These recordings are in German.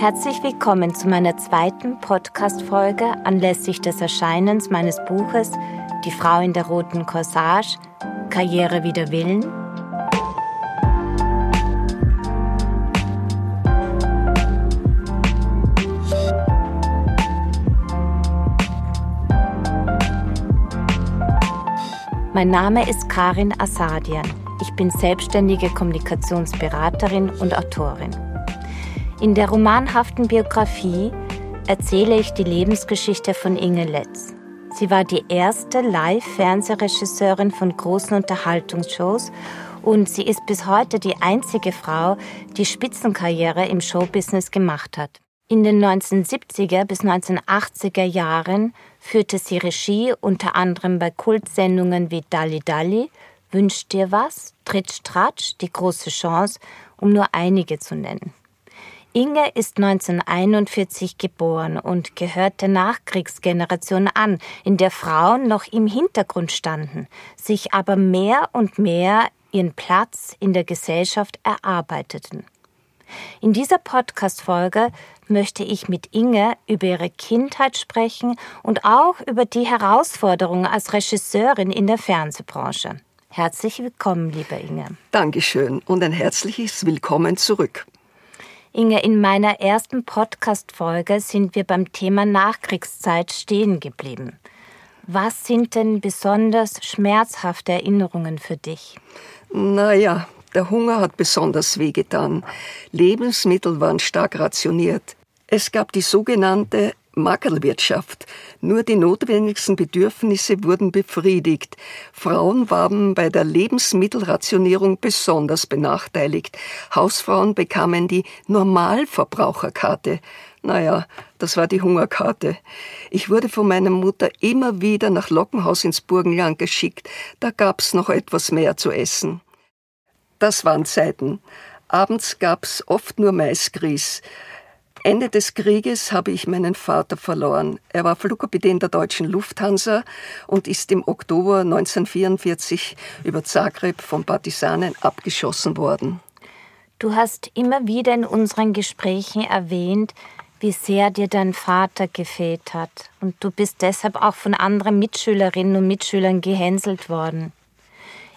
Herzlich willkommen zu meiner zweiten Podcast-Folge anlässlich des Erscheinens meines Buches Die Frau in der roten Corsage, Karriere wider Willen. Mein Name ist Karin Asadian. Ich bin selbstständige Kommunikationsberaterin und Autorin. In der romanhaften Biografie erzähle ich die Lebensgeschichte von Inge Letz. Sie war die erste Live-Fernsehregisseurin von großen Unterhaltungsshows und sie ist bis heute die einzige Frau, die Spitzenkarriere im Showbusiness gemacht hat. In den 1970er bis 1980er Jahren führte sie Regie unter anderem bei Kultsendungen wie Dalli Dalli, Wünsch dir was, Tritsch Tratsch, Die große Chance, um nur einige zu nennen. Inge ist 1941 geboren und gehört der Nachkriegsgeneration an, in der Frauen noch im Hintergrund standen, sich aber mehr und mehr ihren Platz in der Gesellschaft erarbeiteten. In dieser Podcast-Folge möchte ich mit Inge über ihre Kindheit sprechen und auch über die Herausforderungen als Regisseurin in der Fernsehbranche. Herzlich willkommen, liebe Inge. Dankeschön und ein herzliches Willkommen zurück. Inge, in meiner ersten Podcast-Folge sind wir beim Thema Nachkriegszeit stehen geblieben. Was sind denn besonders schmerzhafte Erinnerungen für dich? Naja, der Hunger hat besonders wehgetan. Lebensmittel waren stark rationiert. Es gab die sogenannte Magerlwirtschaft. Nur die notwendigsten Bedürfnisse wurden befriedigt. Frauen waren bei der Lebensmittelrationierung besonders benachteiligt. Hausfrauen bekamen die Normalverbraucherkarte. Naja, das war die Hungerkarte. Ich wurde von meiner Mutter immer wieder nach Lockenhaus ins Burgenland geschickt. Da gab's noch etwas mehr zu essen. Das waren Zeiten. Abends gab's oft nur Maisgrieß. Ende des Krieges habe ich meinen Vater verloren. Er war Flugkapitän der deutschen Lufthansa und ist im Oktober 1944 über Zagreb von Partisanen abgeschossen worden. Du hast immer wieder in unseren Gesprächen erwähnt, wie sehr dir dein Vater gefehlt hat. Und du bist deshalb auch von anderen Mitschülerinnen und Mitschülern gehänselt worden.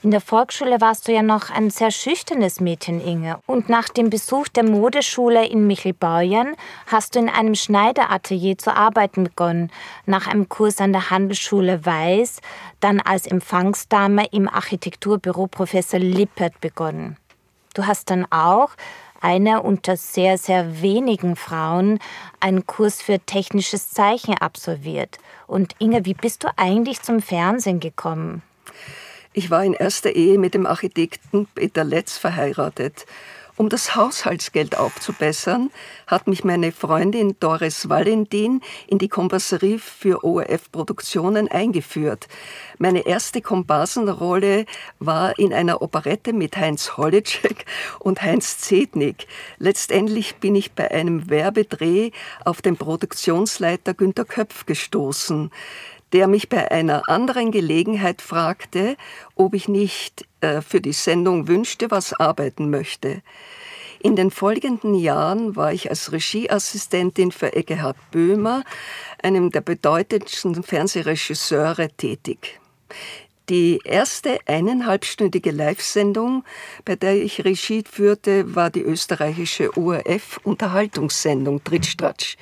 In der Volksschule warst du ja noch ein sehr schüchternes Mädchen, Inge. Und nach dem Besuch der Modeschule in Michelbauern hast du in einem Schneideratelier zu arbeiten begonnen. Nach einem Kurs an der Handelsschule Weiß, dann als Empfangsdame im Architekturbüro Professor Lippert begonnen. Du hast dann auch eine unter sehr, sehr wenigen Frauen einen Kurs für technisches Zeichen absolviert. Und Inge, wie bist du eigentlich zum Fernsehen gekommen? Ich war in erster Ehe mit dem Architekten Peter Letz verheiratet. Um das Haushaltsgeld aufzubessern, hat mich meine Freundin Doris Valentin in die Kompasserie für ORF-Produktionen eingeführt. Meine erste Komparsenrolle war in einer Operette mit Heinz Holitschek und Heinz Zednik. Letztendlich bin ich bei einem Werbedreh auf den Produktionsleiter Günter Köpf gestoßen der mich bei einer anderen Gelegenheit fragte, ob ich nicht äh, für die Sendung wünschte, was arbeiten möchte. In den folgenden Jahren war ich als Regieassistentin für Eckehard Böhmer, einem der bedeutendsten Fernsehregisseure, tätig. Die erste eineinhalbstündige Live-Sendung, bei der ich Regie führte, war die österreichische ORF-Unterhaltungssendung Trittstratsch.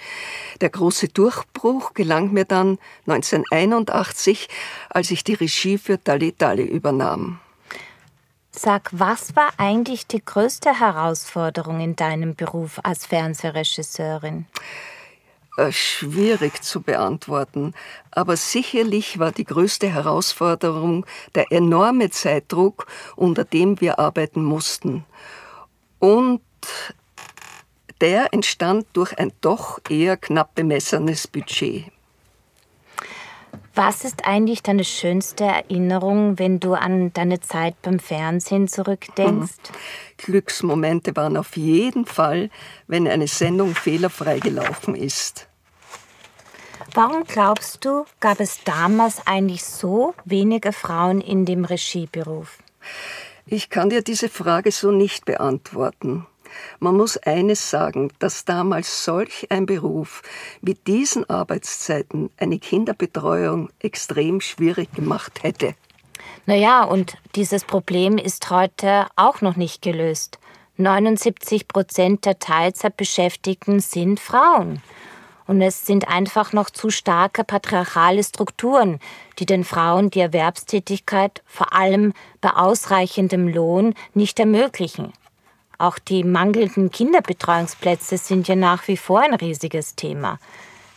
Der große Durchbruch gelang mir dann 1981, als ich die Regie für Dali Dali übernahm. Sag, was war eigentlich die größte Herausforderung in deinem Beruf als Fernsehregisseurin? Äh, schwierig zu beantworten, aber sicherlich war die größte Herausforderung der enorme Zeitdruck, unter dem wir arbeiten mussten. Und der entstand durch ein doch eher knapp bemessenes Budget. Was ist eigentlich deine schönste Erinnerung, wenn du an deine Zeit beim Fernsehen zurückdenkst? Mhm. Glücksmomente waren auf jeden Fall, wenn eine Sendung fehlerfrei gelaufen ist. Warum glaubst du, gab es damals eigentlich so wenige Frauen in dem Regieberuf? Ich kann dir diese Frage so nicht beantworten. Man muss eines sagen, dass damals solch ein Beruf mit diesen Arbeitszeiten eine Kinderbetreuung extrem schwierig gemacht hätte. Naja, und dieses Problem ist heute auch noch nicht gelöst. 79 Prozent der Teilzeitbeschäftigten sind Frauen. Und es sind einfach noch zu starke patriarchale Strukturen, die den Frauen die Erwerbstätigkeit vor allem bei ausreichendem Lohn nicht ermöglichen. Auch die mangelnden Kinderbetreuungsplätze sind ja nach wie vor ein riesiges Thema.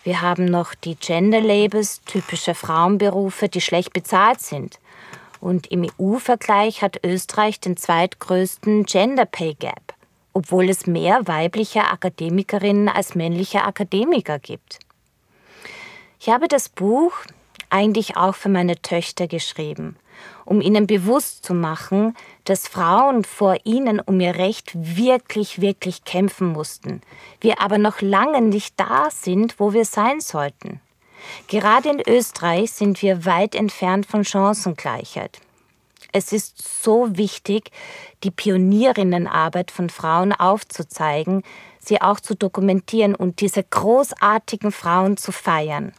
Wir haben noch die Gender Labels, typische Frauenberufe, die schlecht bezahlt sind. Und im EU-Vergleich hat Österreich den zweitgrößten Gender Pay Gap, obwohl es mehr weibliche Akademikerinnen als männliche Akademiker gibt. Ich habe das Buch eigentlich auch für meine Töchter geschrieben um ihnen bewusst zu machen, dass Frauen vor ihnen um ihr Recht wirklich, wirklich kämpfen mussten, wir aber noch lange nicht da sind, wo wir sein sollten. Gerade in Österreich sind wir weit entfernt von Chancengleichheit. Es ist so wichtig, die Pionierinnenarbeit von Frauen aufzuzeigen, sie auch zu dokumentieren und diese großartigen Frauen zu feiern.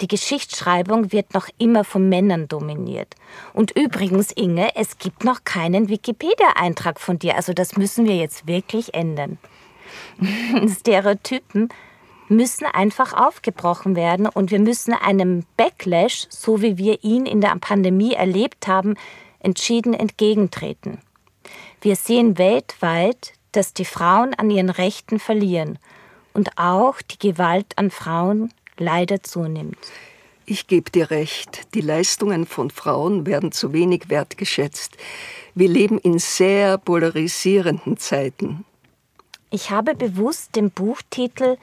Die Geschichtsschreibung wird noch immer von Männern dominiert. Und übrigens, Inge, es gibt noch keinen Wikipedia-Eintrag von dir. Also das müssen wir jetzt wirklich ändern. Stereotypen müssen einfach aufgebrochen werden und wir müssen einem Backlash, so wie wir ihn in der Pandemie erlebt haben, entschieden entgegentreten. Wir sehen weltweit, dass die Frauen an ihren Rechten verlieren und auch die Gewalt an Frauen leider zunimmt. Ich gebe dir recht, die Leistungen von Frauen werden zu wenig wertgeschätzt. Wir leben in sehr polarisierenden Zeiten. Ich habe bewusst den Buchtitel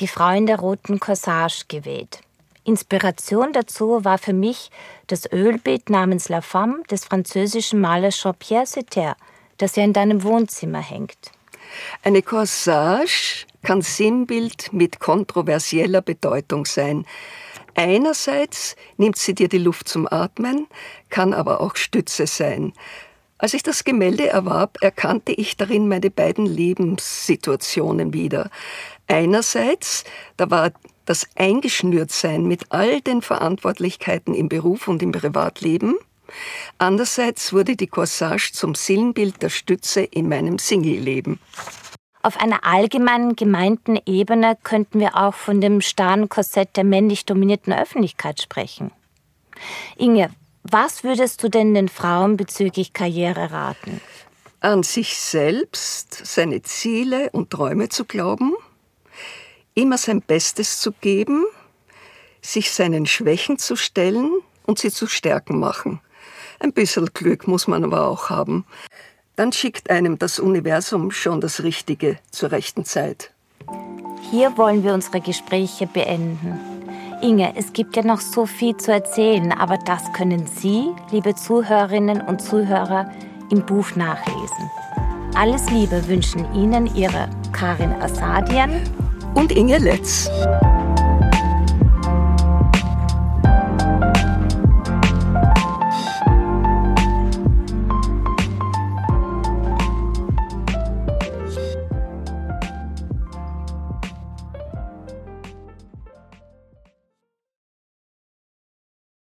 Die Frau in der roten Corsage gewählt. Inspiration dazu war für mich das Ölbild namens La Femme des französischen Malers Jean-Pierre Setter, das ja in deinem Wohnzimmer hängt. Eine Corsage kann Sinnbild mit kontroversieller Bedeutung sein. Einerseits nimmt sie dir die Luft zum Atmen, kann aber auch Stütze sein. Als ich das Gemälde erwarb, erkannte ich darin meine beiden Lebenssituationen wieder. Einerseits, da war das Eingeschnürtsein mit all den Verantwortlichkeiten im Beruf und im Privatleben. Andererseits wurde die Corsage zum Sinnbild der Stütze in meinem Single-Leben. Auf einer allgemeinen gemeinten Ebene könnten wir auch von dem starren Korsett der männlich dominierten Öffentlichkeit sprechen. Inge, was würdest du denn den Frauen bezüglich Karriere raten? An sich selbst, seine Ziele und Träume zu glauben, immer sein Bestes zu geben, sich seinen Schwächen zu stellen und sie zu Stärken machen. Ein bisschen Glück muss man aber auch haben dann schickt einem das Universum schon das Richtige zur rechten Zeit. Hier wollen wir unsere Gespräche beenden. Inge, es gibt ja noch so viel zu erzählen, aber das können Sie, liebe Zuhörerinnen und Zuhörer, im Buch nachlesen. Alles Liebe wünschen Ihnen Ihre Karin Asadian und Inge Letz.